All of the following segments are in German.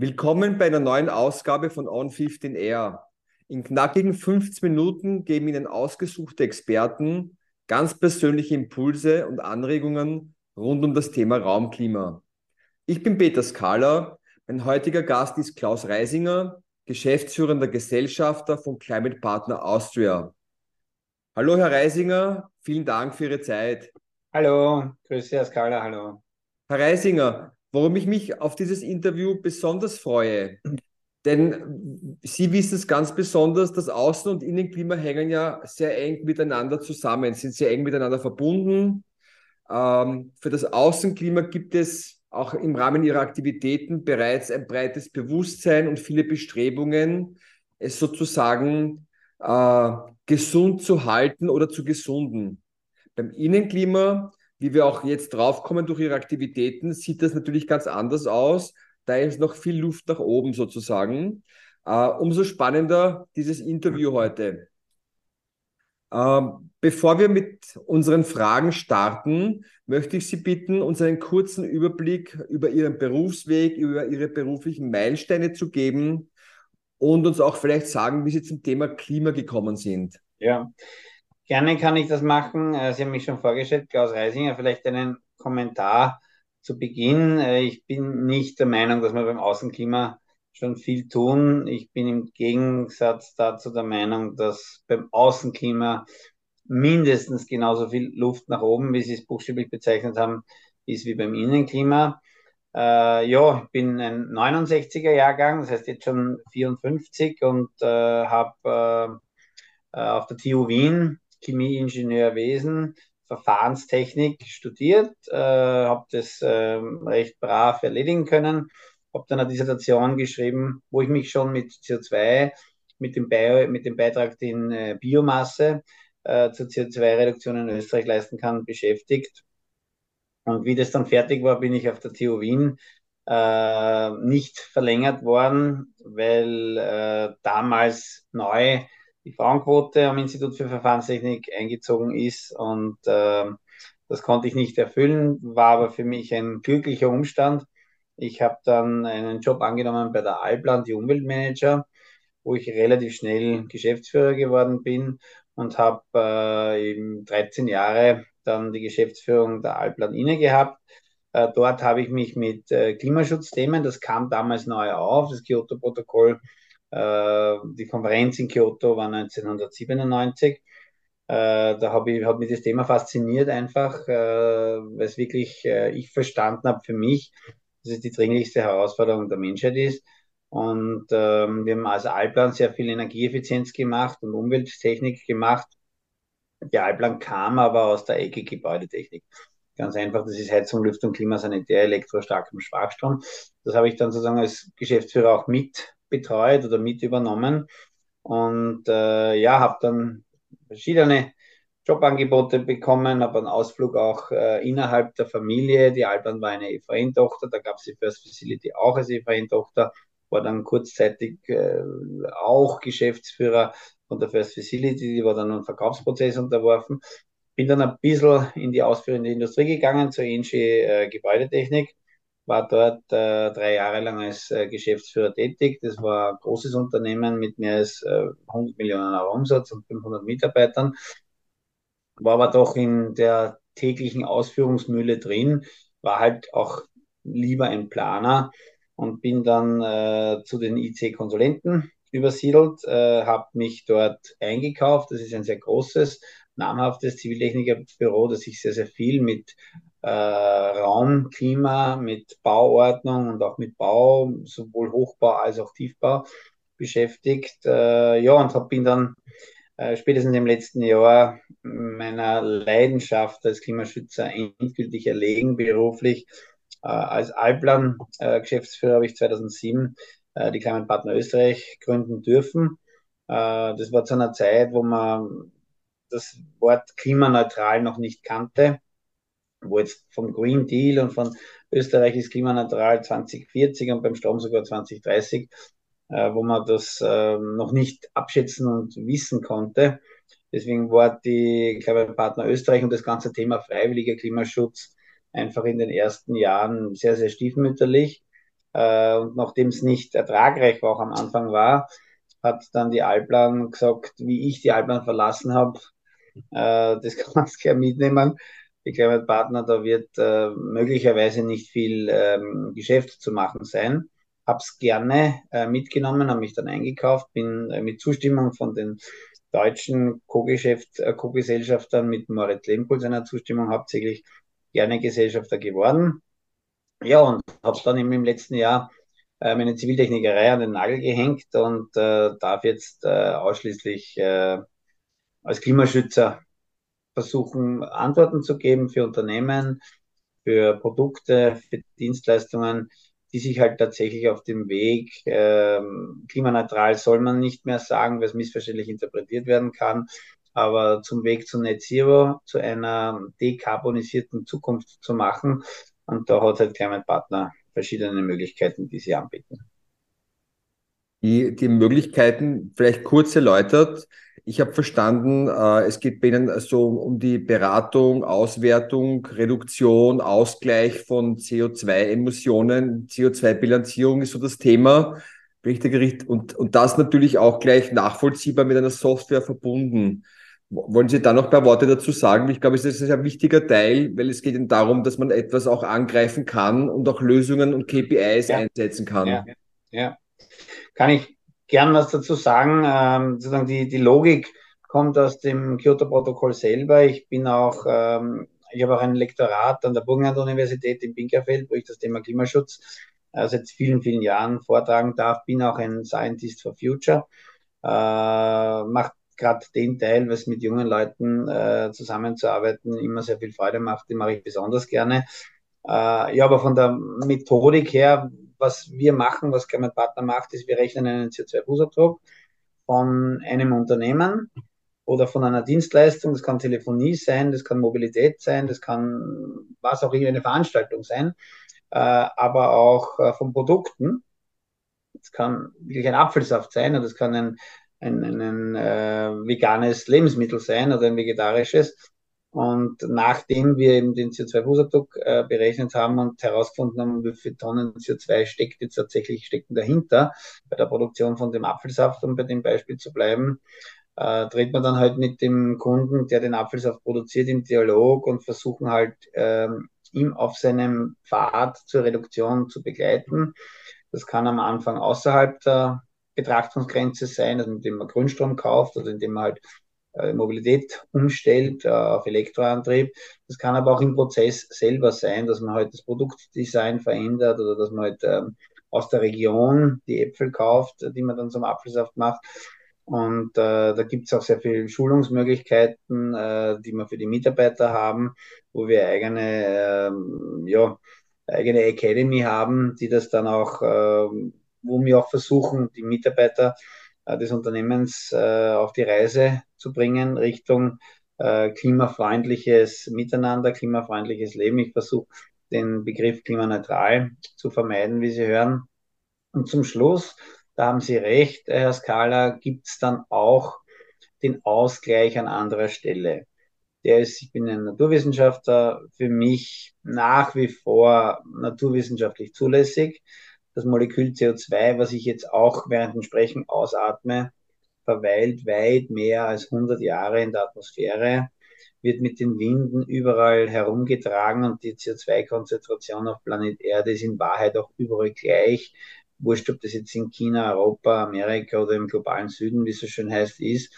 Willkommen bei einer neuen Ausgabe von On 15 Air. In knackigen 15 Minuten geben Ihnen ausgesuchte Experten ganz persönliche Impulse und Anregungen rund um das Thema Raumklima. Ich bin Peter Skala. Mein heutiger Gast ist Klaus Reisinger, geschäftsführender Gesellschafter von Climate Partner Austria. Hallo, Herr Reisinger, vielen Dank für Ihre Zeit. Hallo, grüße Herr Skala, hallo. Herr Reisinger, Warum ich mich auf dieses Interview besonders freue. Denn Sie wissen es ganz besonders, das Außen- und Innenklima hängen ja sehr eng miteinander zusammen, sind sehr eng miteinander verbunden. Ähm, für das Außenklima gibt es auch im Rahmen Ihrer Aktivitäten bereits ein breites Bewusstsein und viele Bestrebungen, es sozusagen äh, gesund zu halten oder zu gesunden. Beim Innenklima wie wir auch jetzt draufkommen durch ihre Aktivitäten, sieht das natürlich ganz anders aus. Da ist noch viel Luft nach oben sozusagen. Uh, umso spannender dieses Interview heute. Uh, bevor wir mit unseren Fragen starten, möchte ich Sie bitten, uns einen kurzen Überblick über Ihren Berufsweg, über Ihre beruflichen Meilensteine zu geben und uns auch vielleicht sagen, wie Sie zum Thema Klima gekommen sind. Ja, Gerne kann ich das machen. Äh, Sie haben mich schon vorgestellt, Klaus Reisinger, vielleicht einen Kommentar zu Beginn. Äh, ich bin nicht der Meinung, dass wir beim Außenklima schon viel tun. Ich bin im Gegensatz dazu der Meinung, dass beim Außenklima mindestens genauso viel Luft nach oben, wie Sie es buchstäblich bezeichnet haben, ist wie beim Innenklima. Äh, ja, ich bin ein 69er Jahrgang, das heißt jetzt schon 54 und äh, habe äh, auf der TU Wien Chemieingenieurwesen, Verfahrenstechnik studiert, äh, habe das äh, recht brav erledigen können, habe dann eine Dissertation geschrieben, wo ich mich schon mit CO2, mit dem, Bio, mit dem Beitrag in äh, Biomasse äh, zur CO2-Reduktion in Österreich leisten kann, beschäftigt. Und wie das dann fertig war, bin ich auf der TU Wien äh, nicht verlängert worden, weil äh, damals neu die Frauenquote am Institut für Verfahrenstechnik eingezogen ist und äh, das konnte ich nicht erfüllen, war aber für mich ein glücklicher Umstand. Ich habe dann einen Job angenommen bei der Alplan, die Umweltmanager, wo ich relativ schnell Geschäftsführer geworden bin und habe äh, eben 13 Jahre dann die Geschäftsführung der Alplan inne gehabt. Äh, dort habe ich mich mit äh, Klimaschutzthemen, das kam damals neu auf, das Kyoto-Protokoll die Konferenz in Kyoto war 1997. Äh, da habe ich, hat mich das Thema fasziniert einfach, äh, weil es wirklich ich verstanden habe für mich, dass es die dringlichste Herausforderung der Menschheit ist. Und ähm, wir haben als Alplan sehr viel Energieeffizienz gemacht und Umwelttechnik gemacht. Der Alplan kam aber aus der Ecke Gebäudetechnik. Ganz einfach, das ist Heizung, Lüftung, Klimasanitär, elektrostarkem Schwachstrom. Das habe ich dann sozusagen als Geschäftsführer auch mit betreut oder mit übernommen. Und äh, ja, habe dann verschiedene Jobangebote bekommen, habe einen Ausflug auch äh, innerhalb der Familie. Die Alban war eine EVN-Tochter, da gab es die First Facility auch als EVN-Tochter, war dann kurzzeitig äh, auch Geschäftsführer von der First Facility, die war dann einem Verkaufsprozess unterworfen. Bin dann ein bisschen in die ausführende Industrie gegangen, zur ENG äh, Gebäudetechnik war dort äh, drei Jahre lang als äh, Geschäftsführer tätig. Das war ein großes Unternehmen mit mehr als äh, 100 Millionen Euro Umsatz und 500 Mitarbeitern. War aber doch in der täglichen Ausführungsmühle drin, war halt auch lieber ein Planer und bin dann äh, zu den IC-Konsulenten übersiedelt, äh, habe mich dort eingekauft. Das ist ein sehr großes, namhaftes Ziviltechnikerbüro, das sich sehr, sehr viel mit äh, Raum, Klima, mit Bauordnung und auch mit Bau, sowohl Hochbau als auch Tiefbau beschäftigt. Äh, ja, und hab, bin dann äh, spätestens im letzten Jahr meiner Leidenschaft als Klimaschützer endgültig erlegen, beruflich. Äh, als Alplan-Geschäftsführer habe ich 2007 äh, die Climate Partner Österreich gründen dürfen. Äh, das war zu einer Zeit, wo man das Wort klimaneutral noch nicht kannte wo jetzt vom Green Deal und von Österreich ist klimaneutral 2040 und beim Strom sogar 2030, äh, wo man das äh, noch nicht abschätzen und wissen konnte. Deswegen war die Partner Österreich und das ganze Thema freiwilliger Klimaschutz einfach in den ersten Jahren sehr, sehr stiefmütterlich. Äh, und nachdem es nicht ertragreich auch am Anfang war, hat dann die Alplan gesagt, wie ich die Alplan verlassen habe, äh, das kannst du gerne mitnehmen. Glaube, Partner, da wird äh, möglicherweise nicht viel ähm, Geschäft zu machen sein. Hab's gerne äh, mitgenommen, habe mich dann eingekauft, bin äh, mit Zustimmung von den deutschen Co-Geschäft, äh, Co-Gesellschaftern mit Moritz Lehmpohl seiner Zustimmung hauptsächlich gerne Gesellschafter geworden. Ja, und habe dann eben im letzten Jahr äh, meine Ziviltechnikerei an den Nagel gehängt und äh, darf jetzt ausschließlich als Klimaschützer versuchen, Antworten zu geben für Unternehmen, für Produkte, für Dienstleistungen, die sich halt tatsächlich auf dem Weg ähm, klimaneutral soll man nicht mehr sagen, weil es missverständlich interpretiert werden kann, aber zum Weg zu Net Zero, zu einer dekarbonisierten Zukunft zu machen. Und da hat halt Climate Partner verschiedene Möglichkeiten, die sie anbieten. Die, die Möglichkeiten vielleicht kurz erläutert. Ich habe verstanden, äh, es geht bei Ihnen so um die Beratung, Auswertung, Reduktion, Ausgleich von CO2-Emissionen, CO2-Bilanzierung ist so das Thema. Und, und das natürlich auch gleich nachvollziehbar mit einer Software verbunden. Wollen Sie da noch ein paar Worte dazu sagen? Ich glaube, es ist ein wichtiger Teil, weil es geht Ihnen darum, dass man etwas auch angreifen kann und auch Lösungen und KPIs ja. einsetzen kann. Ja, ja. Kann ich gern was dazu sagen. Ähm, sozusagen die, die Logik kommt aus dem Kyoto-Protokoll selber. Ich bin auch, ähm, ich habe auch ein Lektorat an der Burgenland-Universität in Pinkerfeld, wo ich das Thema Klimaschutz äh, seit vielen, vielen Jahren vortragen darf. Bin auch ein Scientist for Future. Äh, macht gerade den Teil, was mit jungen Leuten äh, zusammenzuarbeiten immer sehr viel Freude macht, den mache ich besonders gerne. Äh, ja, aber von der Methodik her, was wir machen, was mein Partner macht, ist, wir rechnen einen CO2-Fußabdruck von einem Unternehmen oder von einer Dienstleistung. Das kann Telefonie sein, das kann Mobilität sein, das kann was auch immer eine Veranstaltung sein, äh, aber auch äh, von Produkten. Es kann wirklich ein Apfelsaft sein und es kann ein ein, ein, ein äh, veganes Lebensmittel sein oder ein vegetarisches. Und nachdem wir eben den CO2-Fußabdruck äh, berechnet haben und herausgefunden haben, wie viele Tonnen CO2 steckt jetzt tatsächlich stecken dahinter, bei der Produktion von dem Apfelsaft, um bei dem Beispiel zu bleiben, äh, dreht man dann halt mit dem Kunden, der den Apfelsaft produziert, im Dialog und versuchen halt ähm, ihm auf seinem Pfad zur Reduktion zu begleiten. Das kann am Anfang außerhalb der Betrachtungsgrenze sein, also indem man Grünstrom kauft oder indem man halt Mobilität umstellt äh, auf Elektroantrieb. Das kann aber auch im Prozess selber sein, dass man halt das Produktdesign verändert oder dass man halt ähm, aus der Region die Äpfel kauft, die man dann zum Apfelsaft macht. Und äh, da gibt es auch sehr viele Schulungsmöglichkeiten, äh, die wir für die Mitarbeiter haben, wo wir eigene, äh, ja, eigene Academy haben, die das dann auch äh, wo wir auch versuchen, die Mitarbeiter äh, des Unternehmens äh, auf die Reise zu bringen Richtung äh, klimafreundliches Miteinander, klimafreundliches Leben. Ich versuche den Begriff klimaneutral zu vermeiden, wie Sie hören. Und zum Schluss, da haben Sie recht, Herr Skala, gibt es dann auch den Ausgleich an anderer Stelle. Der ist, ich bin ein Naturwissenschaftler, für mich nach wie vor naturwissenschaftlich zulässig das Molekül CO2, was ich jetzt auch während dem Sprechen ausatme, verweilt weit mehr als 100 Jahre in der Atmosphäre, wird mit den Winden überall herumgetragen und die CO2-Konzentration auf Planet Erde ist in Wahrheit auch überall gleich. Wurscht, ob das jetzt in China, Europa, Amerika oder im globalen Süden, wie es so schön heißt, ist.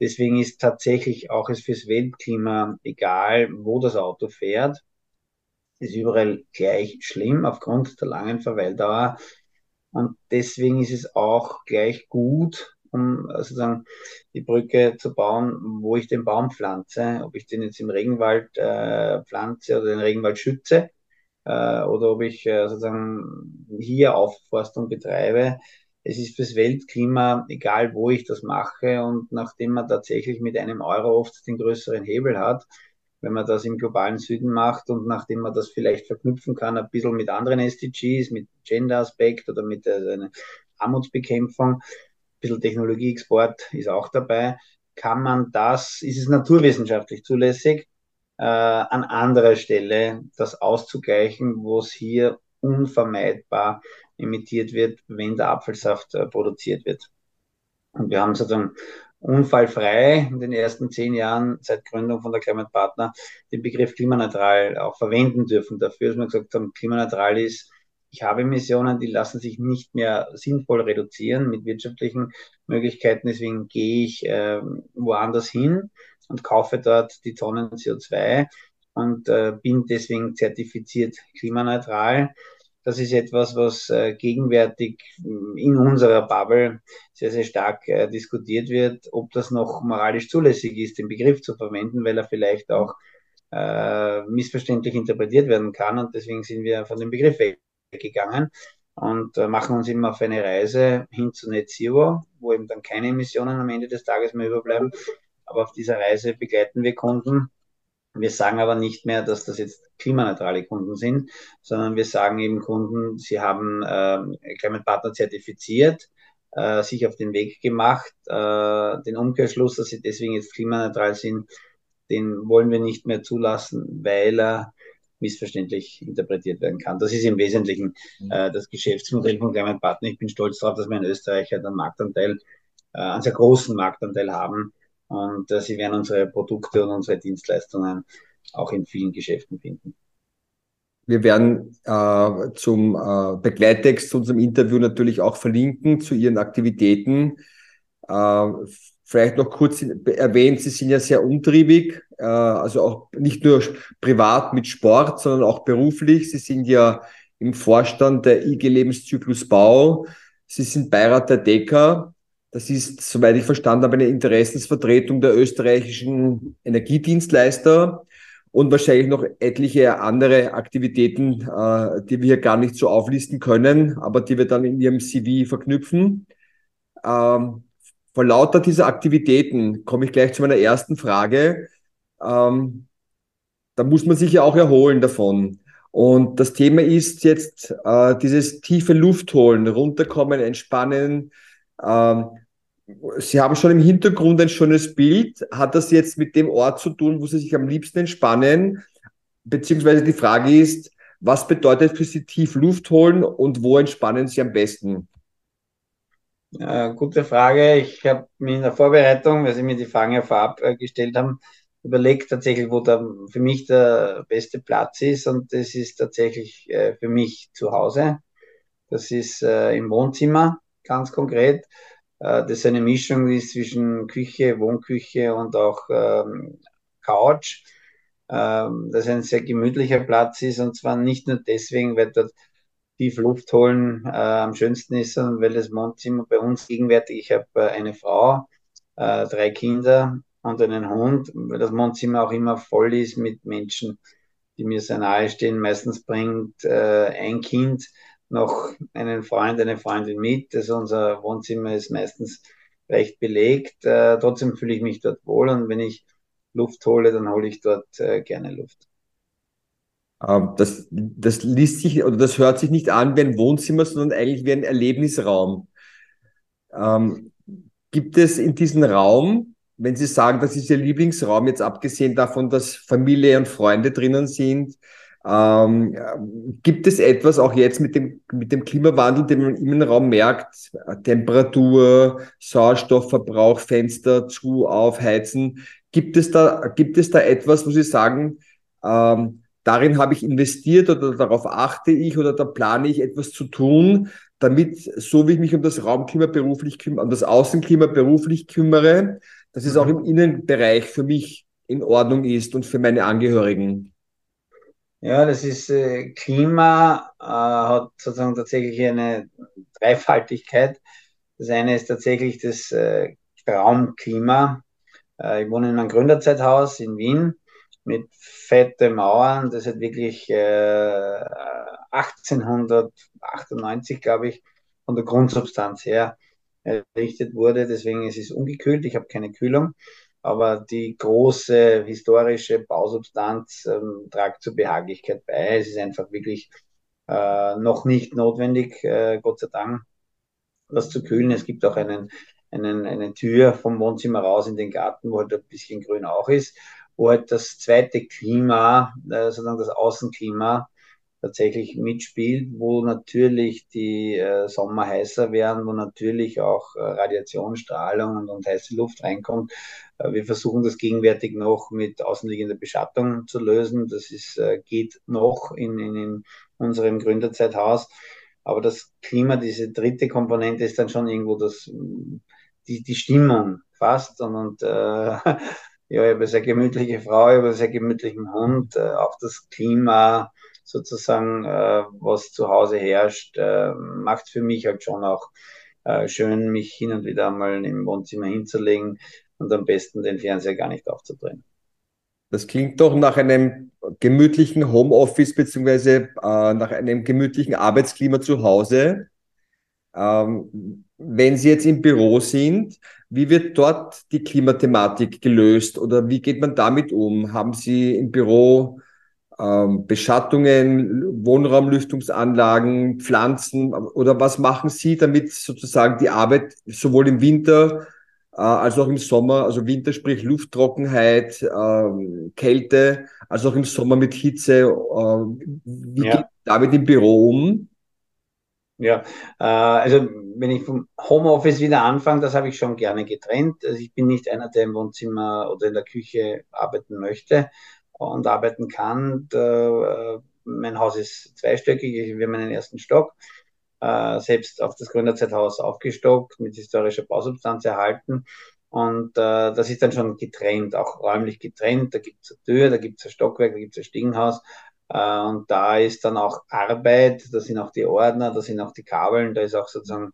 Deswegen ist tatsächlich auch es fürs Weltklima egal, wo das Auto fährt ist überall gleich schlimm aufgrund der langen Verweildauer. Und deswegen ist es auch gleich gut, um sozusagen die Brücke zu bauen, wo ich den Baum pflanze, ob ich den jetzt im Regenwald äh, pflanze oder den Regenwald schütze äh, oder ob ich äh, sozusagen hier Aufforstung betreibe. Es ist fürs Weltklima egal, wo ich das mache und nachdem man tatsächlich mit einem Euro oft den größeren Hebel hat, wenn man das im globalen Süden macht und nachdem man das vielleicht verknüpfen kann, ein bisschen mit anderen SDGs, mit Gender-Aspekt oder mit äh, Armutsbekämpfung, ein bisschen Technologieexport ist auch dabei, kann man das, ist es naturwissenschaftlich zulässig, äh, an anderer Stelle das auszugleichen, wo es hier unvermeidbar emittiert wird, wenn der Apfelsaft äh, produziert wird. Und wir haben sozusagen unfallfrei in den ersten zehn Jahren seit Gründung von der Climate Partner den Begriff klimaneutral auch verwenden dürfen. Dafür, dass wir gesagt haben, klimaneutral ist, ich habe Emissionen, die lassen sich nicht mehr sinnvoll reduzieren. Mit wirtschaftlichen Möglichkeiten, deswegen gehe ich äh, woanders hin und kaufe dort die Tonnen CO2 und äh, bin deswegen zertifiziert klimaneutral das ist etwas, was äh, gegenwärtig in unserer Bubble sehr, sehr stark äh, diskutiert wird, ob das noch moralisch zulässig ist, den Begriff zu verwenden, weil er vielleicht auch äh, missverständlich interpretiert werden kann. Und deswegen sind wir von dem Begriff weggegangen und machen uns immer auf eine Reise hin zu Net Zero, wo eben dann keine Emissionen am Ende des Tages mehr überbleiben. Aber auf dieser Reise begleiten wir Kunden wir sagen aber nicht mehr, dass das jetzt klimaneutrale Kunden sind, sondern wir sagen eben Kunden, sie haben äh, Climate Partner zertifiziert, äh, sich auf den Weg gemacht, äh, den Umkehrschluss, dass sie deswegen jetzt klimaneutral sind, den wollen wir nicht mehr zulassen, weil er missverständlich interpretiert werden kann. Das ist im Wesentlichen mhm. äh, das Geschäftsmodell von Climate Partner. Ich bin stolz darauf, dass wir in Österreich einen Marktanteil, äh, einen sehr großen Marktanteil haben und äh, Sie werden unsere Produkte und unsere Dienstleistungen auch in vielen Geschäften finden. Wir werden äh, zum äh, Begleittext zu unserem Interview natürlich auch verlinken zu Ihren Aktivitäten. Äh, vielleicht noch kurz erwähnt, Sie sind ja sehr umtriebig, äh, also auch nicht nur privat mit Sport, sondern auch beruflich. Sie sind ja im Vorstand der IG Lebenszyklus Bau. Sie sind Beirat der DECA das ist, soweit ich verstanden habe, eine Interessensvertretung der österreichischen Energiedienstleister und wahrscheinlich noch etliche andere Aktivitäten, äh, die wir hier gar nicht so auflisten können, aber die wir dann in Ihrem CV verknüpfen. Ähm, vor lauter dieser Aktivitäten komme ich gleich zu meiner ersten Frage. Ähm, da muss man sich ja auch erholen davon. Und das Thema ist jetzt äh, dieses tiefe Luft holen, runterkommen, entspannen, ähm, Sie haben schon im Hintergrund ein schönes Bild. Hat das jetzt mit dem Ort zu tun, wo Sie sich am liebsten entspannen? Beziehungsweise die Frage ist, was bedeutet für Sie tief Luft holen und wo entspannen Sie am besten? Ja, gute Frage. Ich habe mir in der Vorbereitung, weil Sie mir die Fragen ja vorab äh, gestellt haben, überlegt tatsächlich, wo da für mich der beste Platz ist. Und das ist tatsächlich äh, für mich zu Hause. Das ist äh, im Wohnzimmer ganz konkret. Äh, das eine Mischung ist zwischen Küche, Wohnküche und auch ähm, Couch. Ähm, das ein sehr gemütlicher Platz ist und zwar nicht nur deswegen, weil dort tief Luft holen äh, am schönsten ist, sondern weil das Wohnzimmer bei uns gegenwärtig, ich habe äh, eine Frau, äh, drei Kinder und einen Hund, weil das Wohnzimmer auch immer voll ist mit Menschen, die mir sehr nahe stehen. Meistens bringt äh, ein Kind noch einen Freund, eine Freundin mit. Also unser Wohnzimmer ist meistens recht belegt. Äh, trotzdem fühle ich mich dort wohl und wenn ich Luft hole, dann hole ich dort äh, gerne Luft. Ähm, das, das liest sich oder das hört sich nicht an wie ein Wohnzimmer, sondern eigentlich wie ein Erlebnisraum. Ähm, gibt es in diesem Raum, wenn Sie sagen, das ist Ihr Lieblingsraum, jetzt abgesehen davon, dass Familie und Freunde drinnen sind, ähm, gibt es etwas auch jetzt mit dem, mit dem Klimawandel, den man im Innenraum merkt, Temperatur, Sauerstoffverbrauch, Fenster zu, aufheizen, gibt es da, gibt es da etwas, wo Sie sagen, ähm, darin habe ich investiert oder darauf achte ich oder da plane ich etwas zu tun, damit, so wie ich mich um das Raumklima beruflich kümmere, um das Außenklima beruflich kümmere, dass es auch im Innenbereich für mich in Ordnung ist und für meine Angehörigen. Ja, das ist äh, Klima, äh, hat sozusagen tatsächlich eine Dreifaltigkeit. Das eine ist tatsächlich das äh, Raumklima. Äh, ich wohne in einem Gründerzeithaus in Wien mit fette Mauern. Das hat wirklich 1898, äh, glaube ich, von der Grundsubstanz her errichtet wurde. Deswegen ist es ungekühlt. Ich habe keine Kühlung aber die große historische Bausubstanz ähm, tragt zur Behaglichkeit bei. Es ist einfach wirklich äh, noch nicht notwendig, äh, Gott sei Dank, das zu kühlen. Es gibt auch einen, einen, eine Tür vom Wohnzimmer raus in den Garten, wo halt ein bisschen grün auch ist, wo halt das zweite Klima, äh, sozusagen das Außenklima, tatsächlich mitspielt, wo natürlich die äh, Sommer heißer werden, wo natürlich auch äh, Radiationsstrahlung und, und, heiße Luft reinkommt. Äh, wir versuchen das gegenwärtig noch mit außenliegender Beschattung zu lösen. Das ist, äh, geht noch in, in, in unserem Gründerzeithaus. Aber das Klima, diese dritte Komponente ist dann schon irgendwo das, die, die Stimmung fast. Und, und äh, ja, ich habe eine sehr gemütliche Frau, ich habe einen sehr gemütlichen Hund. Äh, auch das Klima, sozusagen, äh, was zu Hause herrscht, äh, macht für mich halt schon auch äh, schön, mich hin und wieder mal im Wohnzimmer hinzulegen und am besten den Fernseher gar nicht aufzudrehen. Das klingt doch nach einem gemütlichen Homeoffice beziehungsweise äh, nach einem gemütlichen Arbeitsklima zu Hause. Ähm, wenn Sie jetzt im Büro sind, wie wird dort die Klimathematik gelöst oder wie geht man damit um? Haben Sie im Büro ähm, Beschattungen, Wohnraumlüftungsanlagen, Pflanzen oder was machen Sie, damit sozusagen die Arbeit sowohl im Winter äh, als auch im Sommer, also Winter sprich Lufttrockenheit, äh, Kälte, als auch im Sommer mit Hitze, äh, wie ja. geht damit im Büro um? Ja, äh, also wenn ich vom Homeoffice wieder anfange, das habe ich schon gerne getrennt. Also ich bin nicht einer, der im Wohnzimmer oder in der Küche arbeiten möchte und arbeiten kann. Der, äh, mein Haus ist zweistöckig, wir haben einen ersten Stock, äh, selbst auf das Gründerzeithaus aufgestockt, mit historischer Bausubstanz erhalten. Und äh, das ist dann schon getrennt, auch räumlich getrennt. Da gibt es eine Tür, da gibt es ein Stockwerk, da gibt es ein Stiegenhaus. Äh, und da ist dann auch Arbeit, da sind auch die Ordner, da sind auch die Kabeln, da ist auch sozusagen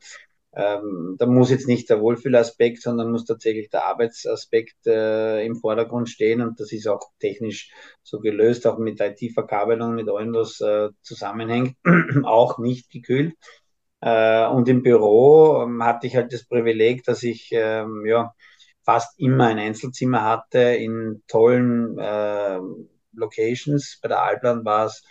ähm, da muss jetzt nicht der Wohlfühlaspekt, sondern muss tatsächlich der Arbeitsaspekt äh, im Vordergrund stehen und das ist auch technisch so gelöst, auch mit IT-Verkabelung, mit allem, was äh, zusammenhängt, auch nicht gekühlt. Äh, und im Büro ähm, hatte ich halt das Privileg, dass ich ähm, ja, fast immer ein Einzelzimmer hatte in tollen äh, Locations. Bei der Alplan war es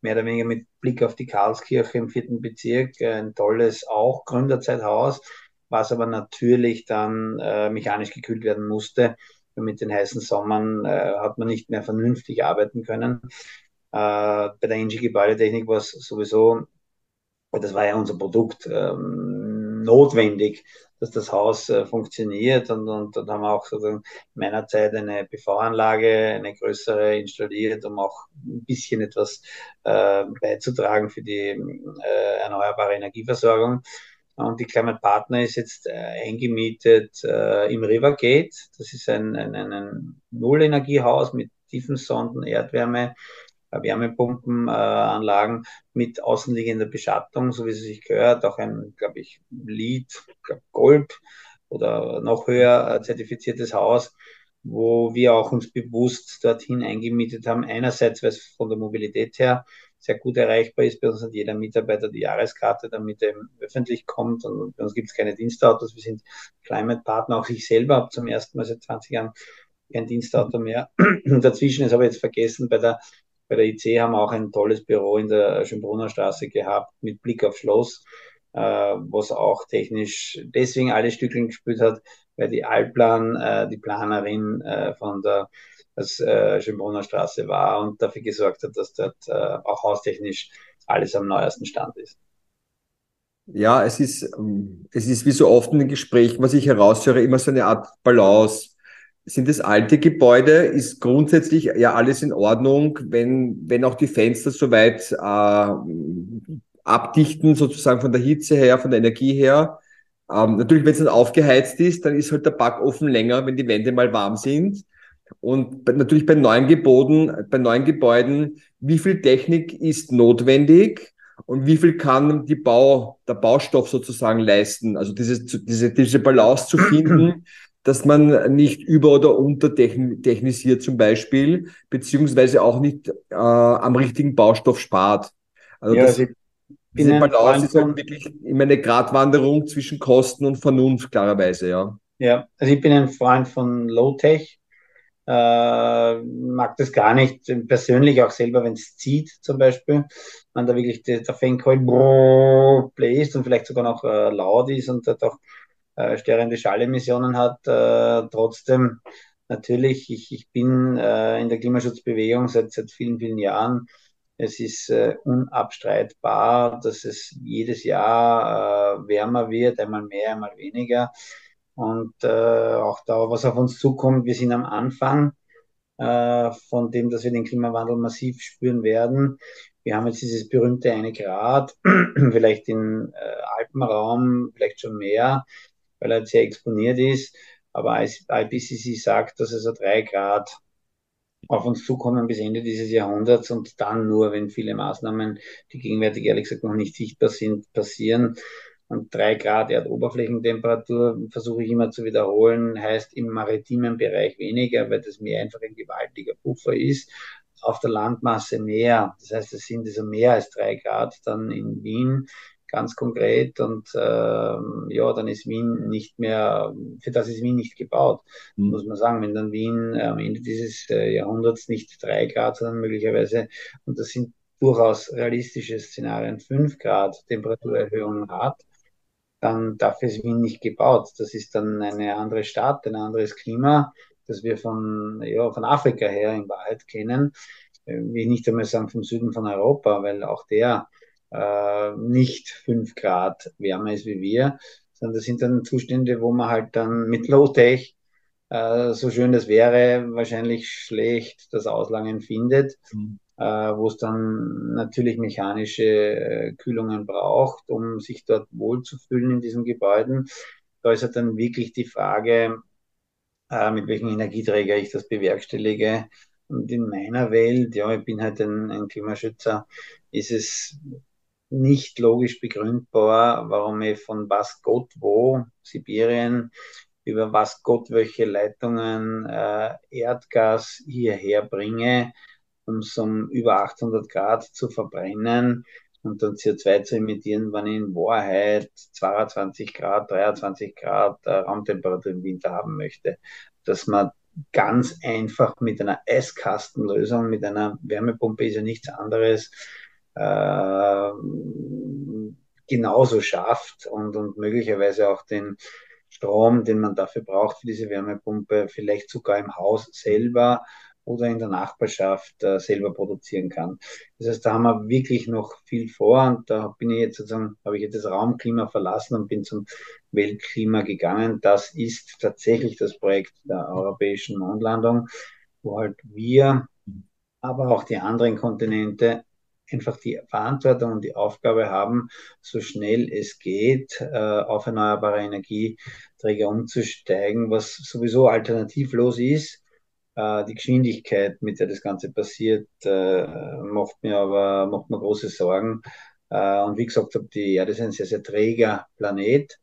mehr oder weniger mit Blick auf die Karlskirche im vierten Bezirk, äh, ein tolles auch Gründerzeithaus, was aber natürlich dann äh, mechanisch gekühlt werden musste. Und mit den heißen Sommern äh, hat man nicht mehr vernünftig arbeiten können. Äh, bei der Engie Gebäudetechnik war es sowieso, das war ja unser Produkt, ähm, notwendig, dass das Haus äh, funktioniert. Und, und dann haben wir auch sozusagen in meiner Zeit eine PV-Anlage, eine größere installiert, um auch ein bisschen etwas äh, beizutragen für die äh, erneuerbare Energieversorgung. Und die Climate Partner ist jetzt äh, eingemietet äh, im Rivergate. Das ist ein, ein, ein Nullenergiehaus mit tiefen Sonden, Erdwärme Wärmepumpenanlagen mit außenliegender Beschattung, so wie es sich gehört, auch ein, glaube ich, Lead, Gold oder noch höher äh, zertifiziertes Haus, wo wir auch uns bewusst dorthin eingemietet haben. Einerseits, weil es von der Mobilität her sehr gut erreichbar ist. Bei uns hat jeder Mitarbeiter die Jahreskarte, damit er öffentlich kommt. Und bei uns gibt es keine Dienstautos. Wir sind Climate Partner. Auch ich selber habe zum ersten Mal seit 20 Jahren kein Dienstauto mehr. Dazwischen ist aber jetzt vergessen, bei der bei der IC haben wir auch ein tolles Büro in der Schönbrunner Straße gehabt mit Blick auf Schloss, äh, was auch technisch deswegen alle Stückchen gespielt hat, weil die Allplan, äh, die Planerin äh, von der das, äh, Schönbrunner Straße war und dafür gesorgt hat, dass dort äh, auch haustechnisch alles am neuesten Stand ist. Ja, es ist, ähm, es ist wie so oft in den Gesprächen, was ich heraushöre, immer so eine Art Balance sind es alte Gebäude, ist grundsätzlich ja alles in Ordnung, wenn, wenn auch die Fenster soweit äh, abdichten, sozusagen von der Hitze her, von der Energie her. Ähm, natürlich, wenn es dann aufgeheizt ist, dann ist halt der Backofen länger, wenn die Wände mal warm sind. Und bei, natürlich bei neuen Gebäuden, bei neuen Gebäuden, wie viel Technik ist notwendig und wie viel kann die Bau, der Baustoff sozusagen leisten? Also diese, diese, diese Balance zu finden dass man nicht über- oder untertechnisiert zum Beispiel, beziehungsweise auch nicht äh, am richtigen Baustoff spart. Also ja, das, diese Balance ist halt wirklich immer eine Gratwanderung zwischen Kosten und Vernunft, klarerweise, ja. Ja, also ich bin ein Freund von Low-Tech, äh, mag das gar nicht, persönlich auch selber, wenn es zieht zum Beispiel, man da wirklich der, der Fangcoil bläst und vielleicht sogar noch äh, laut ist und dort auch äh, störende Schallemissionen hat. Äh, trotzdem natürlich, ich, ich bin äh, in der Klimaschutzbewegung seit, seit vielen, vielen Jahren Es ist äh, unabstreitbar, dass es jedes Jahr äh, wärmer wird, einmal mehr, einmal weniger. Und äh, auch da, was auf uns zukommt, wir sind am Anfang äh, von dem, dass wir den Klimawandel massiv spüren werden. Wir haben jetzt dieses berühmte eine Grad, vielleicht im äh, Alpenraum, vielleicht schon mehr, weil er sehr exponiert ist. Aber IPCC sagt, dass also drei Grad auf uns zukommen bis Ende dieses Jahrhunderts und dann nur, wenn viele Maßnahmen, die gegenwärtig ehrlich gesagt noch nicht sichtbar sind, passieren. Und drei Grad Erdoberflächentemperatur versuche ich immer zu wiederholen, heißt im maritimen Bereich weniger, weil das Meer einfach ein gewaltiger Puffer ist. Auf der Landmasse mehr. Das heißt, es sind also mehr als drei Grad dann in Wien ganz konkret und äh, ja, dann ist Wien nicht mehr, für das ist Wien nicht gebaut, mhm. muss man sagen. Wenn dann Wien äh, am Ende dieses äh, Jahrhunderts nicht drei Grad, sondern möglicherweise, und das sind durchaus realistische Szenarien, fünf Grad Temperaturerhöhung hat, dann dafür ist Wien nicht gebaut. Das ist dann eine andere Stadt, ein anderes Klima, das wir von, ja, von Afrika her in Wahrheit kennen. Äh, wie ich nicht einmal sagen vom Süden von Europa, weil auch der äh, nicht fünf Grad wärmer ist wie wir, sondern das sind dann Zustände, wo man halt dann mit Low-Tech, äh, so schön das wäre, wahrscheinlich schlecht das Auslangen findet. Mhm äh, wo es dann natürlich mechanische äh, Kühlungen braucht, um sich dort wohlzufühlen in diesen Gebäuden. Da ist halt dann wirklich die Frage, äh, mit welchem Energieträger ich das bewerkstellige. Und in meiner Welt, ja, ich bin halt ein, ein Klimaschützer, ist es nicht logisch begründbar, warum ich von was Gott wo, Sibirien, über was Gott welche Leitungen äh, Erdgas hierher bringe, um es um über 800 Grad zu verbrennen und dann CO2 zu emittieren, wenn ich in Wahrheit 22 Grad, 23 Grad äh, Raumtemperatur im Winter haben möchte. Dass man ganz einfach mit einer Eiskastenlösung, mit einer Wärmepumpe ist ja nichts anderes, äh, genauso schafft und, und möglicherweise auch den Strom, den man dafür braucht für diese Wärmepumpe, vielleicht sogar im Haus selber oder in der Nachbarschaft äh, selber produzieren kann. Das heißt, da haben wir wirklich noch viel vor und da bin ich jetzt sozusagen, habe ich jetzt das Raumklima verlassen und bin zum Weltklima gegangen. Das ist tatsächlich das Projekt der europäischen Mondlandung, wo halt wir, aber auch die anderen Kontinente einfach die Verantwortung und die Aufgabe haben, so schnell es geht, äh, auf erneuerbare Energieträger umzusteigen, was sowieso alternativlos ist äh, die Geschwindigkeit, mit der das Ganze passiert, äh, macht mir aber macht mir große Sorgen. Und wie gesagt, die Erde ist ein sehr, sehr träger Planet.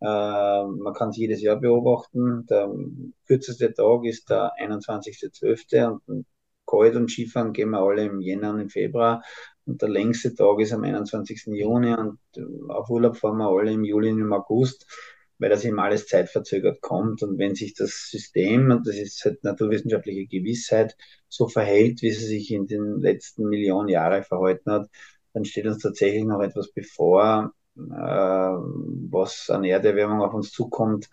Man kann es jedes Jahr beobachten. Der kürzeste Tag ist der 21.12. und kalt und Skifahren gehen wir alle im Jänner und im Februar. Und der längste Tag ist am 21. Juni und auf Urlaub fahren wir alle im Juli und im August weil das eben alles zeitverzögert kommt. Und wenn sich das System, und das ist halt naturwissenschaftliche Gewissheit, so verhält, wie es sich in den letzten Millionen Jahren verhalten hat, dann steht uns tatsächlich noch etwas bevor, äh, was an Erderwärmung auf uns zukommt,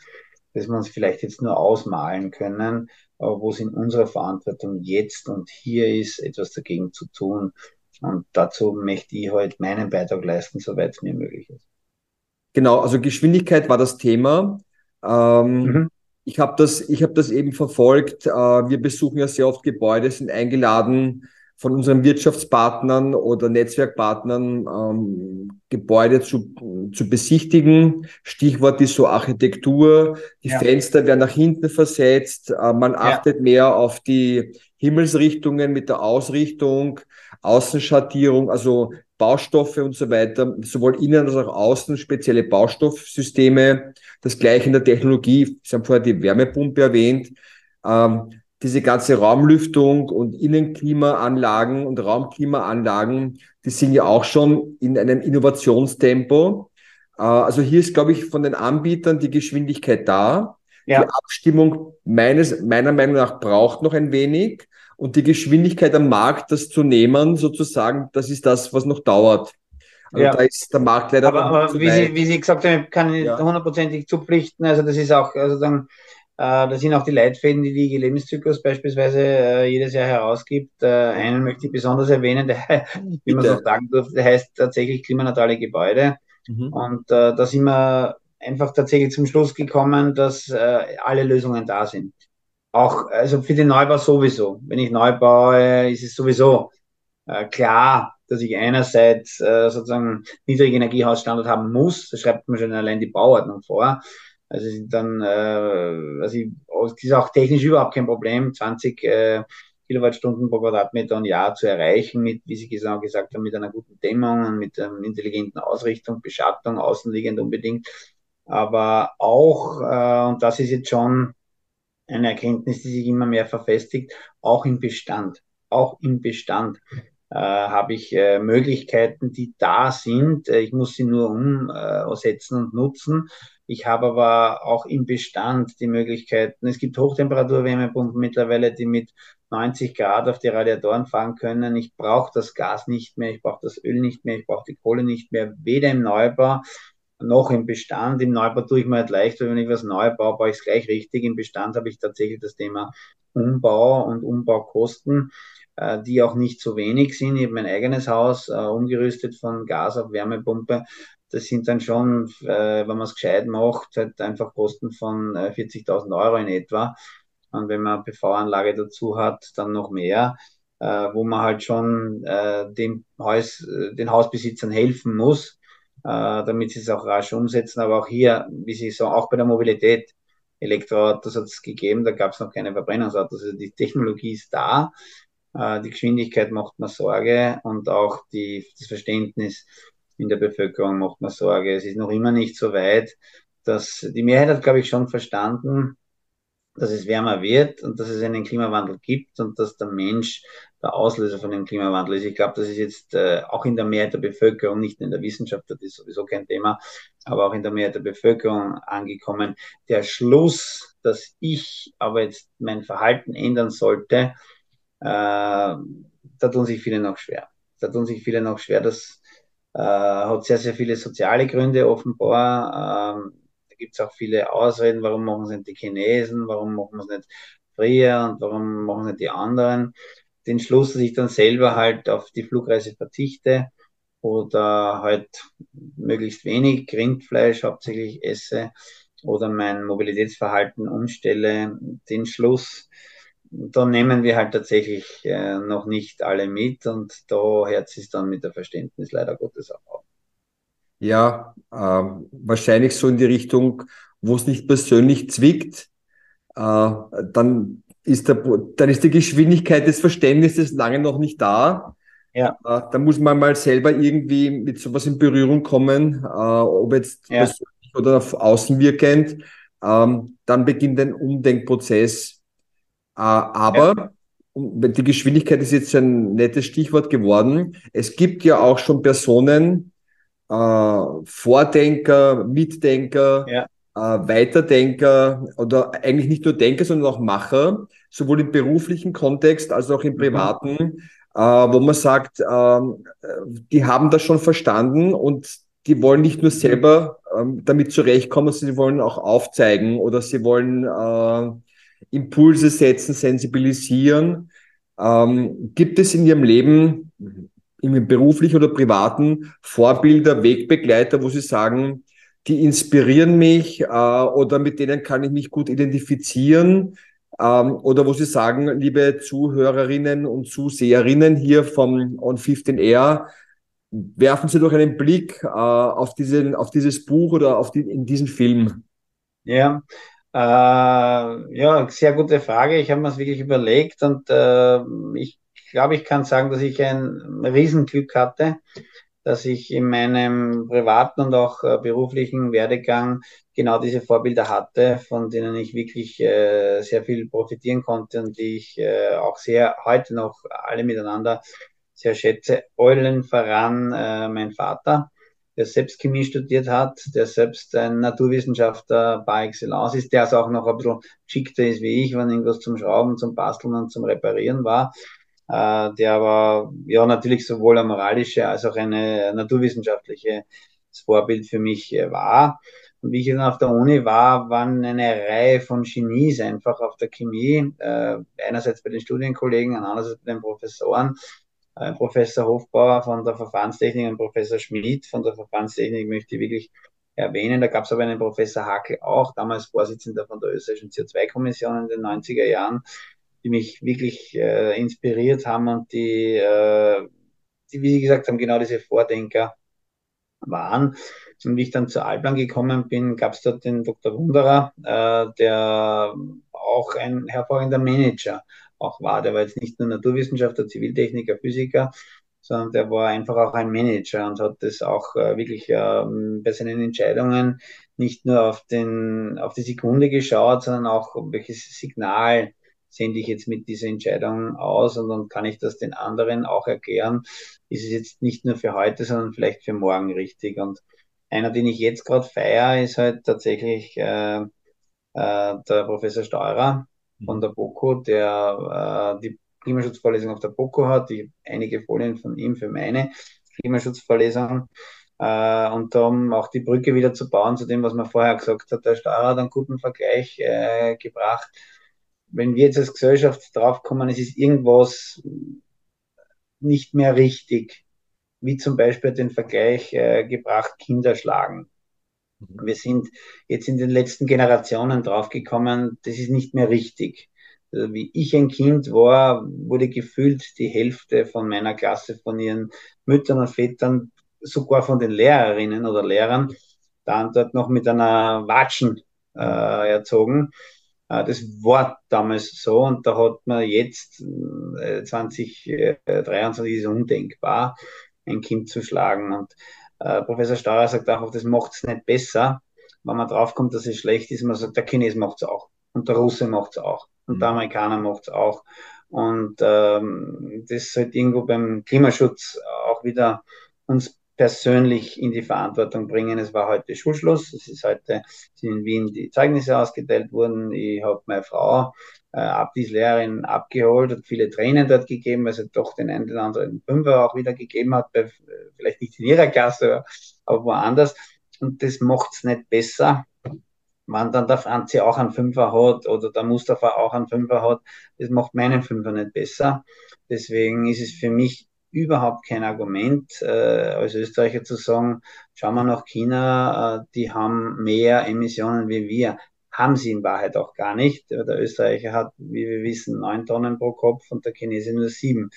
das wir uns vielleicht jetzt nur ausmalen können, wo es in unserer Verantwortung jetzt und hier ist, etwas dagegen zu tun. Und dazu möchte ich heute meinen Beitrag leisten, soweit es mir möglich ist. Genau, also Geschwindigkeit war das Thema. Ähm, mhm. Ich habe das, ich hab das eben verfolgt. Äh, wir besuchen ja sehr oft Gebäude, sind eingeladen von unseren Wirtschaftspartnern oder Netzwerkpartnern ähm, Gebäude zu, zu besichtigen. Stichwort ist so Architektur. Die ja. Fenster werden nach hinten versetzt. Äh, man achtet ja. mehr auf die Himmelsrichtungen mit der Ausrichtung, Außenschattierung, also Baustoffe und so weiter, sowohl innen als auch außen spezielle Baustoffsysteme. Das gleiche in der Technologie. Sie haben vorher die Wärmepumpe erwähnt. Ähm, diese ganze Raumlüftung und Innenklimaanlagen und Raumklimaanlagen, die sind ja auch schon in einem Innovationstempo. Äh, also hier ist, glaube ich, von den Anbietern die Geschwindigkeit da. Ja. Die Abstimmung meines, meiner Meinung nach braucht noch ein wenig und die Geschwindigkeit am Markt, das zu nehmen, sozusagen, das ist das, was noch dauert. Also ja. da ist der Markt leider. Aber, aber wie, Sie, wie Sie gesagt haben, kann ich ja. hundertprozentig zupflichten. Also das ist auch, also dann Äh, das sind auch die Leitfäden, die die IG Lebenszyklus beispielsweise äh, jedes Jahr herausgibt. Äh, einen möchte ich besonders erwähnen, der, wie man so sagen durfte, der heißt tatsächlich klimaneutrale Gebäude. Mhm. Und äh, da sind wir einfach tatsächlich zum Schluss gekommen, dass äh, alle Lösungen da sind. Auch also für den Neubau sowieso. Wenn ich neu baue, ist es sowieso äh, klar, dass ich einerseits äh, sozusagen niedrige Energiehausstandard haben muss. Das schreibt man schon allein die Bauordnung vor. Also dann, äh, also ich, ist auch technisch überhaupt kein Problem, 20 äh, Kilowattstunden pro Quadratmeter und Jahr zu erreichen, mit, wie Sie genau gesagt haben, mit einer guten Dämmung und mit einer intelligenten Ausrichtung, Beschattung, außenliegend unbedingt. Aber auch, äh, und das ist jetzt schon eine Erkenntnis, die sich immer mehr verfestigt, auch im Bestand. Auch im Bestand äh, habe ich äh, Möglichkeiten, die da sind. Äh, ich muss sie nur umsetzen und nutzen. Ich habe aber auch im Bestand die Möglichkeiten. Es gibt Hochtemperatur-Wärmepumpen mittlerweile, die mit 90 Grad auf die Radiatoren fahren können. Ich brauche das Gas nicht mehr, ich brauche das Öl nicht mehr, ich brauche die Kohle nicht mehr, weder im Neubau noch im Bestand. Im Neubau tue ich mir halt leicht, weil wenn ich was neu baue, baue ich es gleich richtig. Im Bestand habe ich tatsächlich das Thema Umbau und Umbaukosten, äh, die auch nicht so wenig sind. Ich habe mein eigenes Haus äh, umgerüstet von Gas auf Wärmepumpe. Das sind dann schon, äh, wenn man es gescheit macht, halt einfach Kosten von äh, 40.000 Euro in etwa. Und wenn man PV-Anlage dazu hat, dann noch mehr, äh, wo man halt schon äh, dem Haus, äh, den Hausbesitzern helfen muss, äh, damit sie es auch rasch umsetzen. Aber auch hier, wie Sie sagen, auch bei der Mobilität, Elektroautos hat es gegeben, da gab es noch keine Verbrennungsautos. Also die Technologie ist da, die Geschwindigkeit macht mir Sorge und auch die, das Verständnis in der Bevölkerung macht mir Sorge. Es ist noch immer nicht so weit, dass die Mehrheit hat, glaube ich, schon verstanden, dass es wärmer wird und dass es einen Klimawandel gibt und dass der Mensch der Auslöser von dem Klimawandel ist. Ich glaube, das ist jetzt äh, auch in der Mehrheit der Bevölkerung, nicht in der Wissenschaft, das ist sowieso kein Thema, aber auch in der Mehrheit der Bevölkerung angekommen. Der Schluss, dass ich aber jetzt mein Verhalten ändern sollte, äh, da tun sich viele noch schwer. Da tun sich viele noch schwer. Das äh, hat sehr, sehr viele soziale Gründe offenbar. Ähm, da gibt es auch viele Ausreden, warum machen es nicht die Chinesen, warum machen es nicht früher und warum machen es nicht die anderen. Den Schluss, dass ich dann selber halt auf die Flugreise verzichte oder halt möglichst wenig Rindfleisch hauptsächlich esse oder mein Mobilitätsverhalten umstelle, den Schluss, da nehmen wir halt tatsächlich äh, noch nicht alle mit und da hört es dann mit der Verständnis leider Gottes auch auf. Ja, äh, wahrscheinlich so in die Richtung, wo es nicht persönlich zwickt, äh, dann ist, der, dann ist die Geschwindigkeit des Verständnisses lange noch nicht da. Ja. Äh, da muss man mal selber irgendwie mit sowas in Berührung kommen, äh, ob jetzt ja. persönlich oder außenwirkend. Ähm, dann beginnt ein Umdenkprozess. Äh, aber ja. die Geschwindigkeit ist jetzt ein nettes Stichwort geworden. Es gibt ja auch schon Personen, äh, Vordenker, Mitdenker, ja. äh, Weiterdenker oder eigentlich nicht nur Denker, sondern auch Macher, sowohl im beruflichen Kontext als auch im mhm. privaten, mhm. äh, wo man sagt, äh, die haben das schon verstanden und die wollen nicht nur mhm. selber ähm, damit zurechtkommen, sondern sie wollen auch aufzeigen oder sie wollen Impulse setzen, sensibilisieren. Ähm, gibt es in Ihrem Leben im beruflichen oder privaten Vorbilder, Wegbegleiter, wo Sie sagen, die inspirieren mich äh, oder mit denen kann ich mich gut identifizieren? Ähm, oder wo Sie sagen, liebe Zuhörerinnen und Zuseherinnen hier vom On 15 Air, werfen Sie doch einen Blick äh, auf, diesen, auf dieses Buch oder auf die, in diesen Film. Ja, äh, ja, sehr gute Frage. Ich habe mir das wirklich überlegt und äh, ich glaube, ich kann sagen, dass ich ein Riesenglück hatte, dass ich in meinem privaten und auch äh, beruflichen Werdegang genau diese Vorbilder hatte, von denen ich wirklich äh, sehr viel profitieren konnte und die ich äh, auch sehr heute noch alle miteinander sehr schätze. Eulen voran äh, mein Vater, der selbst Chemie studiert hat, der selbst ein Naturwissenschaftler par excellence ist, der also auch noch ein bisschen geschickter ist wie ich, wenn irgendwas zum Schrauben, zum Basteln und zum Reparieren war äh, der aber ja natürlich sowohl ein moralische als auch eine naturwissenschaftliche Vorbild für mich äh, war. Und wie ich dann auf der Uni war, waren eine Reihe von Genies einfach auf der Chemie, äh, einerseits bei den Studienkollegen, andererseits bei den Professoren. Äh, Professor Hofbauer von der Verfahrenstechnik und Professor Schmid von der Verfahrenstechnik möchte ich wirklich erwähnen. Da gab es aber einen Professor Hackel auch, damals Vorsitzender von der österreichischen CO2-Kommission in den 90er Jahren, die mich wirklich äh, inspiriert haben und die, äh, die, wie Sie gesagt haben, genau diese Vordenker waren. Und wie ich dann zur Alplan gekommen bin, gab es dort den Dr. Wunderer, äh, der auch ein hervorragender Manager auch war. Der war jetzt nicht nur Naturwissenschaftler, Ziviltechniker, Physiker, sondern der war einfach auch ein Manager und hat das auch äh, wirklich äh, bei seinen Entscheidungen nicht nur auf, den, auf die Sekunde geschaut, sondern auch, welches Signal sende ich jetzt mit dieser Entscheidung aus und dann kann ich das den anderen auch erklären. Ist es jetzt nicht nur für heute, sondern vielleicht für morgen richtig. Und einer, den ich jetzt gerade feiere, ist halt tatsächlich äh, äh, der Professor Steurer von der BOKO, der äh, die Klimaschutzvorlesung auf der BOKO hat. Ich einige Folien von ihm für meine Klimaschutzvorlesung. Äh, und um auch die Brücke wieder zu bauen zu dem, was man vorher gesagt hat, der Steurer hat einen guten Vergleich äh, gebracht. Wenn wir jetzt als Gesellschaft draufkommen, es ist irgendwas nicht mehr richtig, wie zum Beispiel den Vergleich äh, gebracht, Kinder schlagen. Wir sind jetzt in den letzten Generationen draufgekommen, das ist nicht mehr richtig. Also wie ich ein Kind war, wurde gefühlt die Hälfte von meiner Klasse von ihren Müttern und Vätern, sogar von den Lehrerinnen oder Lehrern, dann dort noch mit einer Watschen äh, erzogen. Äh, das war damals so und da hat man jetzt äh, 2023 ist undenkbar, ein Kind zu schlagen. Und äh, Professor Steurer sagt auch, das macht es nicht besser, wenn man draufkommt, dass es schlecht ist. Man sagt, der Chines macht es auch und der Russe macht es auch und der mhm. Amerikaner macht es auch. Und ähm, das sollte irgendwo beim Klimaschutz auch wieder uns persönlich in die Verantwortung bringen. Es war heute Schulschluss. Es ist heute sind in Wien die Zeugnisse ausgeteilt worden. Ich habe meine Frau äh, Abdies-Lehrerin abgeholt und viele Tränen dort gegeben, weil sie doch den einen oder anderen Fünfer auch wieder gegeben hat, bei, vielleicht nicht in ihrer Klasse, aber woanders. Und das macht es nicht besser. Wenn dann der Franzi auch einen Fünfer hat oder der Mustafa auch einen Fünfer hat, das macht meinen Fünfer nicht besser. Deswegen ist es für mich überhaupt kein Argument, äh, als Österreicher zu sagen, schauen wir nach China, äh, die haben mehr Emissionen wie wir. Haben sie in Wahrheit auch gar nicht. Der Österreicher hat, wie wir wissen, neun Tonnen pro Kopf und der Chinese nur sieben.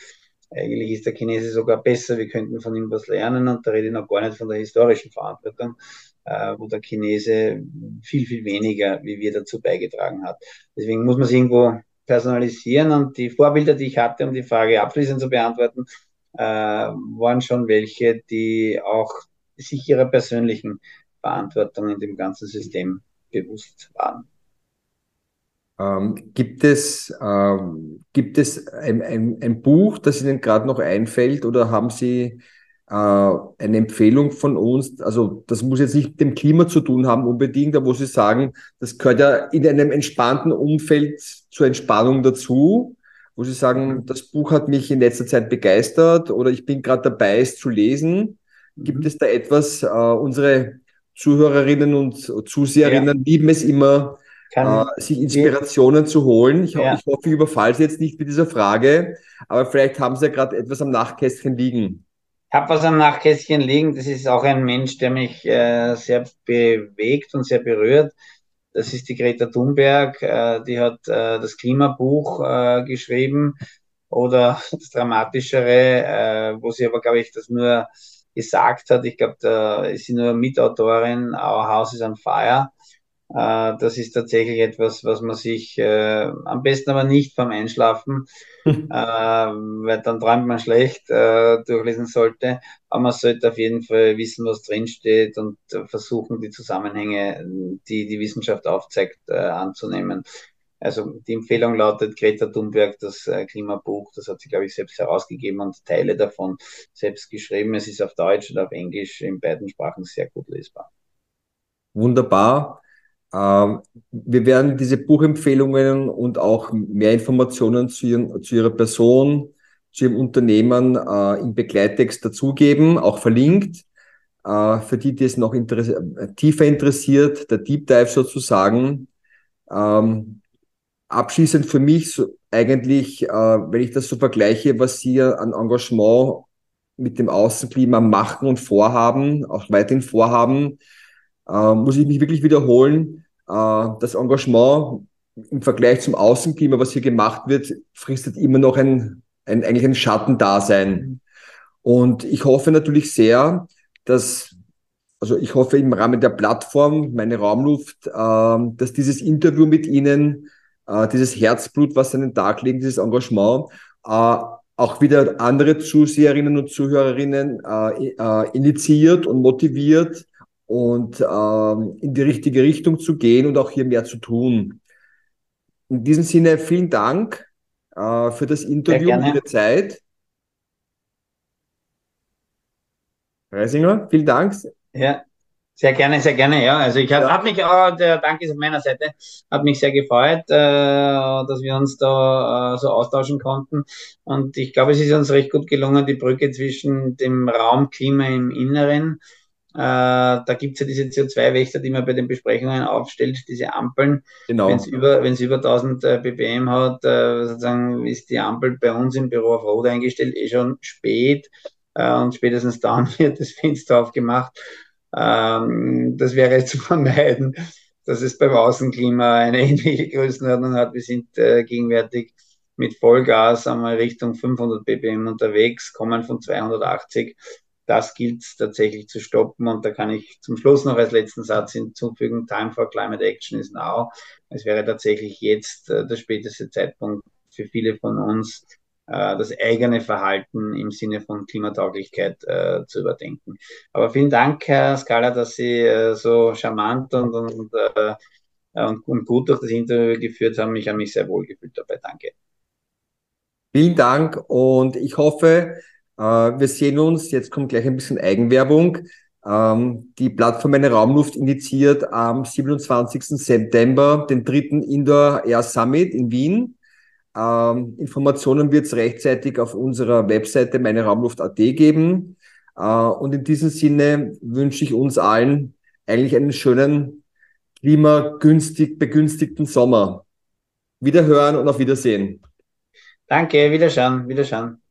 Eigentlich ist der Chinese sogar besser, wir könnten von ihm was lernen und da rede ich noch gar nicht von der historischen Verantwortung, äh, wo der Chinese viel, viel weniger, wie wir dazu beigetragen hat. Deswegen muss man es irgendwo personalisieren und die Vorbilder, die ich hatte, um die Frage abschließend zu beantworten, äh, waren schon welche, die auch sich ihrer persönlichen Verantwortung in dem ganzen System bewusst waren. Ähm, gibt es, ähm, gibt es ein, ein, ein Buch, das Ihnen gerade noch einfällt oder haben Sie äh, eine Empfehlung von uns? Also das muss jetzt nicht mit dem Klima zu tun haben unbedingt, aber wo Sie sagen, das gehört ja in einem entspannten Umfeld zur Entspannung dazu wo Sie sagen, das Buch hat mich in letzter Zeit begeistert oder ich bin gerade dabei, es zu lesen. Gibt mhm. es da etwas, äh, unsere Zuhörerinnen und Zuseherinnen ja. lieben es immer, äh, sich Inspirationen zu holen. Ich, ja. ich hoffe, ich überfalle Sie jetzt nicht mit dieser Frage, aber vielleicht haben Sie ja gerade etwas am Nachkästchen liegen. Ich habe was am Nachkästchen liegen. Das ist auch ein Mensch, der mich äh, sehr bewegt und sehr berührt. Das ist die Greta Thunberg, äh, die hat äh, das Klimabuch äh, geschrieben oder das Dramatischere, äh, wo sie aber, glaube ich, das nur gesagt hat. Ich glaube, da ist sie nur Mitautorin, Our House is on Fire. Äh, das ist tatsächlich etwas, was man sich äh, am besten aber nicht beim Einschlafen, äh, weil dann träumt man schlecht, äh, durchlesen sollte. Aber man sollte auf jeden Fall wissen, was drinsteht und versuchen, die Zusammenhänge, die die Wissenschaft aufzeigt, äh, anzunehmen. Also die Empfehlung lautet Greta Thunberg, das äh, Klimabuch, das hat sie, glaube ich, selbst herausgegeben und Teile davon selbst geschrieben. Es ist auf Deutsch und auf Englisch in beiden Sprachen sehr gut lesbar. Wunderbar. Ähm, wir werden diese Buchempfehlungen und auch mehr Informationen zu, ihren, zu Ihrer Person, zu Ihrem Unternehmen äh, im Begleittext dazugeben, auch verlinkt. Äh, für die, die es noch interess tiefer interessiert, der Deep Dive sozusagen. Ähm, abschließend für mich so eigentlich, äh, wenn ich das so vergleiche, was Sie an Engagement mit dem Außenklima machen und vorhaben, auch weiterhin vorhaben, äh, muss ich mich wirklich wiederholen. Äh, das Engagement im Vergleich zum Außenklima, was hier gemacht wird, fristet immer noch ein, ein eigentlich ein Schattendasein. Und ich hoffe natürlich sehr, dass, also ich hoffe im Rahmen der Plattform, meine Raumluft, äh, dass dieses Interview mit Ihnen, äh, dieses Herzblut, was an den Tag legen, dieses Engagement, äh, auch wieder andere Zuseherinnen und Zuhörerinnen äh, äh, initiiert und motiviert und ähm, in die richtige Richtung zu gehen und auch hier mehr zu tun. In diesem Sinne vielen Dank äh, für das Interview und Ihre Zeit. Reisinger, vielen Dank. Ja, sehr gerne, sehr gerne, ja. Also ich habe ja. hab mich, äh, der Dank ist auf meiner Seite, hat mich sehr gefreut, äh, dass wir uns da äh, so austauschen konnten. Und ich glaube, es ist uns recht gut gelungen, die Brücke zwischen dem Raumklima im Inneren, äh, da gibt es ja diese CO2-Wächter, die man bei den Besprechungen aufstellt, diese Ampeln. Genau. Wenn es über, wenn's über 1000 äh, ppm hat, äh, sozusagen ist die Ampel bei uns im Büro auf Rot eingestellt, eh schon spät. Äh, und spätestens dann wird das Fenster aufgemacht ähm, das wäre zu vermeiden, dass es beim Außenklima eine ähnliche Größenordnung hat. Wir sind äh, gegenwärtig mit Vollgas einmal Richtung 500 ppm unterwegs, kommen von 280. Das gilt tatsächlich zu stoppen. Und da kann ich zum Schluss noch als letzten Satz hinzufügen, Time for Climate Action is now. Es wäre tatsächlich jetzt äh, der späteste Zeitpunkt für viele von uns, das eigene Verhalten im Sinne von Klimatauglichkeit äh, zu überdenken. Aber vielen Dank, Herr Scala, dass Sie äh, so charmant und, und, äh, und, und, gut durch das Interview geführt haben. Ich habe mich sehr wohl gefühlt dabei. Danke. Vielen Dank und ich hoffe, äh, wir sehen uns. Jetzt kommt gleich ein bisschen Eigenwerbung. Ähm, die Plattform Meine Raumluft initiiert am 27. September den dritten Indoor Air Summit in Wien. Ähm, Informationen wird es rechtzeitig auf unserer Webseite meineraumluft.at geben. Äh, und in diesem Sinne wünsche ich uns allen eigentlich einen schönen, klimagünstig begünstigten Sommer. Wiederhören und auf Wiedersehen. Danke, Wiederschauen, Wiederschauen.